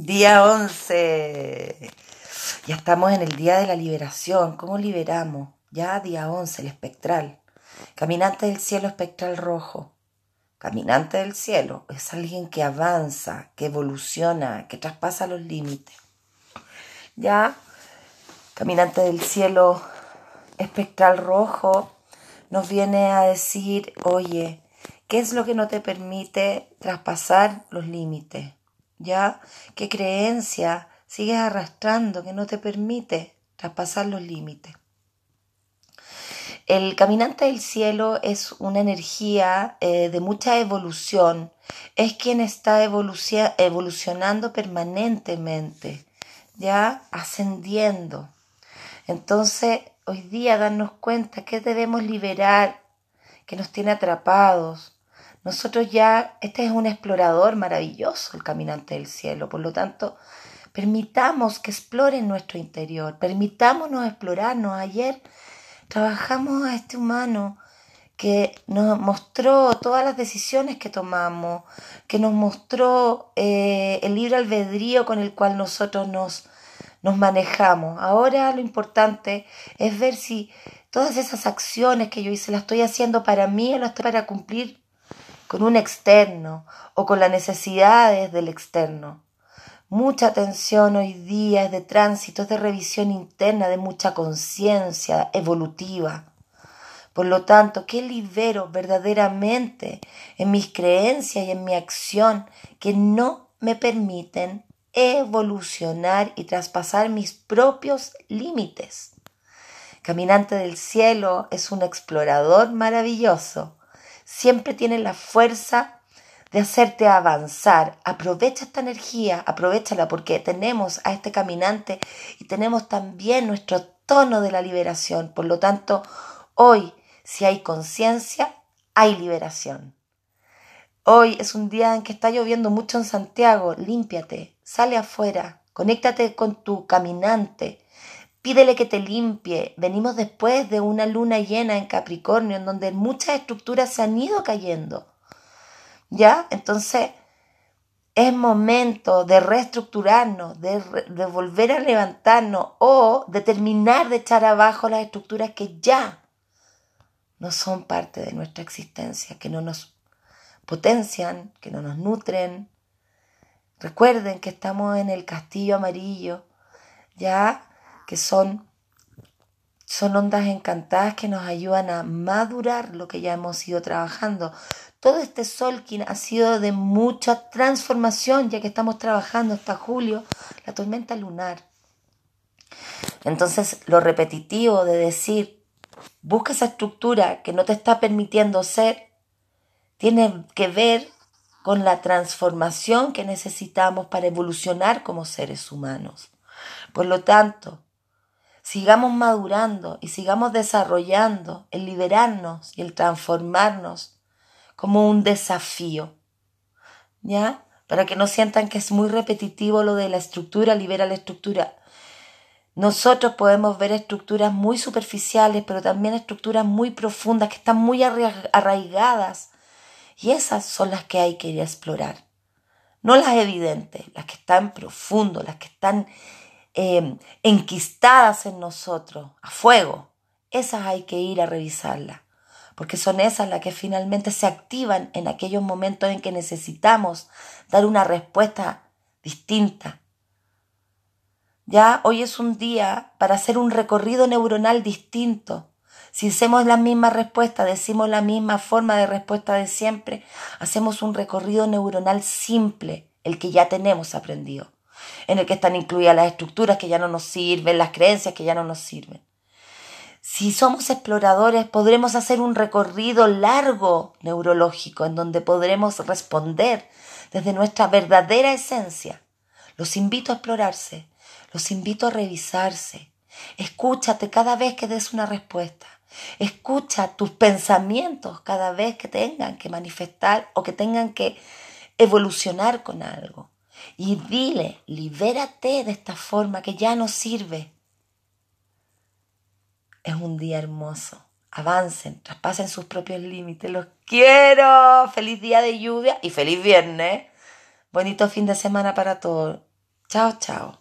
Día 11. Ya estamos en el día de la liberación. ¿Cómo liberamos? Ya día 11, el espectral. Caminante del cielo espectral rojo. Caminante del cielo es alguien que avanza, que evoluciona, que traspasa los límites. Ya, caminante del cielo espectral rojo nos viene a decir, oye, ¿qué es lo que no te permite traspasar los límites? ¿Ya? ¿Qué creencia sigues arrastrando que no te permite traspasar los límites? El caminante del cielo es una energía eh, de mucha evolución, es quien está evolucionando permanentemente, ya ascendiendo. Entonces, hoy día darnos cuenta que debemos liberar, que nos tiene atrapados, nosotros ya, este es un explorador maravilloso, el caminante del cielo, por lo tanto, permitamos que explore nuestro interior, permitámonos explorarnos. Ayer trabajamos a este humano que nos mostró todas las decisiones que tomamos, que nos mostró eh, el libre albedrío con el cual nosotros nos, nos manejamos. Ahora lo importante es ver si todas esas acciones que yo hice las estoy haciendo para mí o las estoy para cumplir con un externo o con las necesidades del externo. Mucha atención hoy día es de tránsito, es de revisión interna, de mucha conciencia evolutiva. Por lo tanto, ¿qué libero verdaderamente en mis creencias y en mi acción que no me permiten evolucionar y traspasar mis propios límites? Caminante del cielo es un explorador maravilloso siempre tiene la fuerza de hacerte avanzar. Aprovecha esta energía, aprovechala porque tenemos a este caminante y tenemos también nuestro tono de la liberación. Por lo tanto, hoy, si hay conciencia, hay liberación. Hoy es un día en que está lloviendo mucho en Santiago. Límpiate, sale afuera, conéctate con tu caminante, Pídele que te limpie. Venimos después de una luna llena en Capricornio, en donde muchas estructuras se han ido cayendo. ¿Ya? Entonces, es momento de reestructurarnos, de, de, volver a levantarnos o de terminar de echar abajo las estructuras que ya no son parte de nuestra existencia, que no nos potencian, que no nos nutren. Recuerden que estamos en el castillo amarillo, ya que son, son ondas encantadas que nos ayudan a madurar lo que ya hemos ido trabajando. Todo este Solkin ha sido de mucha transformación, ya que estamos trabajando hasta julio la tormenta lunar. Entonces, lo repetitivo de decir, busca esa estructura que no te está permitiendo ser, tiene que ver con la transformación que necesitamos para evolucionar como seres humanos. Por lo tanto, sigamos madurando y sigamos desarrollando el liberarnos y el transformarnos como un desafío. ¿Ya? Para que no sientan que es muy repetitivo lo de la estructura, libera la estructura. Nosotros podemos ver estructuras muy superficiales, pero también estructuras muy profundas que están muy arraigadas. Y esas son las que hay que ir a explorar. No las evidentes, las que están profundo, las que están Em, enquistadas en nosotros, a fuego, esas hay que ir a revisarlas, porque son esas las que finalmente se activan en aquellos momentos en que necesitamos dar una respuesta distinta. Ya hoy es un día para hacer un recorrido neuronal distinto. Si hacemos la misma respuesta, decimos la misma forma de respuesta de siempre, hacemos un recorrido neuronal simple, el que ya tenemos aprendido en el que están incluidas las estructuras que ya no nos sirven, las creencias que ya no nos sirven. Si somos exploradores, podremos hacer un recorrido largo neurológico en donde podremos responder desde nuestra verdadera esencia. Los invito a explorarse, los invito a revisarse. Escúchate cada vez que des una respuesta. Escucha tus pensamientos cada vez que tengan que manifestar o que tengan que evolucionar con algo y dile, libérate de esta forma que ya no sirve. Es un día hermoso. Avancen, traspasen sus propios límites. Los quiero. Feliz día de lluvia y feliz viernes. Bonito fin de semana para todos. Chao, chao.